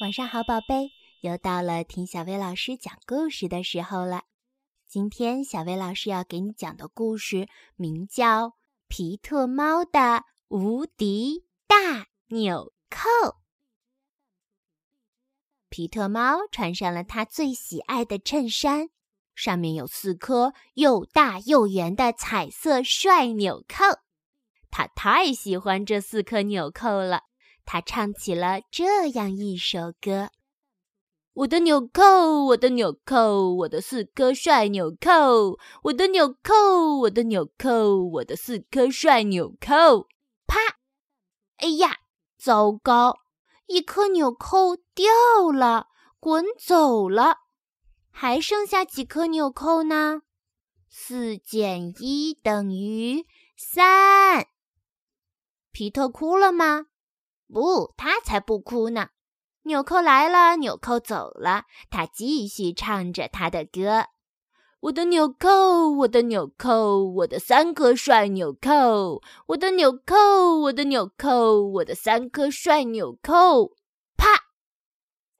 晚上好，宝贝，又到了听小薇老师讲故事的时候了。今天小薇老师要给你讲的故事名叫《皮特猫的无敌大纽扣》。皮特猫穿上了他最喜爱的衬衫，上面有四颗又大又圆的彩色帅纽扣。他太喜欢这四颗纽扣了。他唱起了这样一首歌：“我的纽扣，我的纽扣，我的四颗帅纽扣，我的纽扣，我的纽扣，我的四颗帅纽扣。”啪！哎呀，糟糕！一颗纽扣掉了，滚走了。还剩下几颗纽扣呢？四减一等于三。皮特哭了吗？不，他才不哭呢！纽扣来了，纽扣走了，他继续唱着他的歌：“我的纽扣，我的纽扣，我的三颗帅纽扣，我的纽扣，我的纽扣，我的三颗帅纽扣。”啪！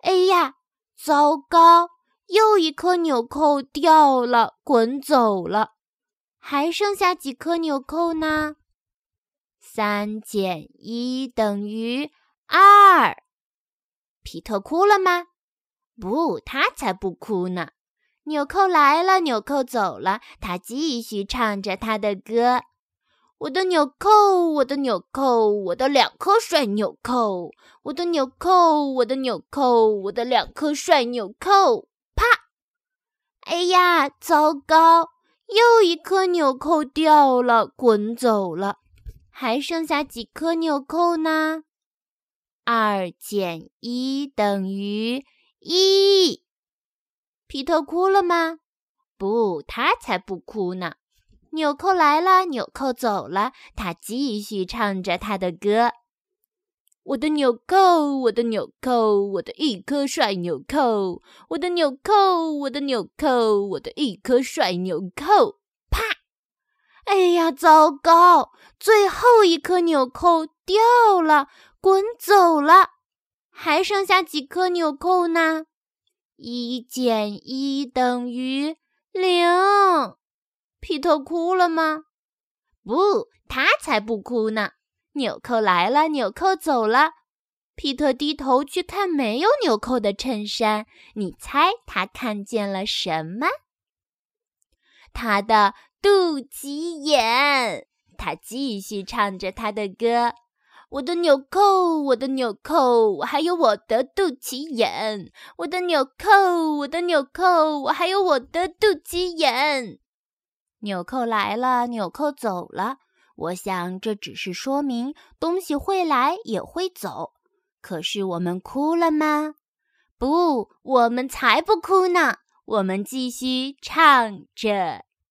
哎呀，糟糕！又一颗纽扣掉了，滚走了。还剩下几颗纽扣呢？三减一等于二。皮特哭了吗？不，他才不哭呢。纽扣来了，纽扣走了，他继续唱着他的歌：“我的纽扣，我的纽扣，我的两颗帅纽扣，我的纽扣，我的纽扣，我的两颗帅纽扣。”啪！哎呀，糟糕！又一颗纽扣掉了，滚走了。还剩下几颗纽扣呢？二减一等于一。皮特哭了吗？不，他才不哭呢。纽扣来了，纽扣走了，他继续唱着他的歌：“我的纽扣，我的纽扣，我的一颗帅纽扣，我的纽扣，我的纽扣，我的一颗帅纽扣。”哎呀，糟糕！最后一颗纽扣掉了，滚走了。还剩下几颗纽扣呢？一减一等于零。皮特哭了吗？不，他才不哭呢。纽扣来了，纽扣走了。皮特低头去看没有纽扣的衬衫，你猜他看见了什么？他的。肚脐眼，他继续唱着他的歌：“我的纽扣，我的纽扣，我还有我的肚脐眼。我的纽扣，我的纽扣，我还有我的肚脐眼。”纽扣来了，纽扣走了。我想这只是说明东西会来也会走。可是我们哭了吗？不，我们才不哭呢。我们继续唱着。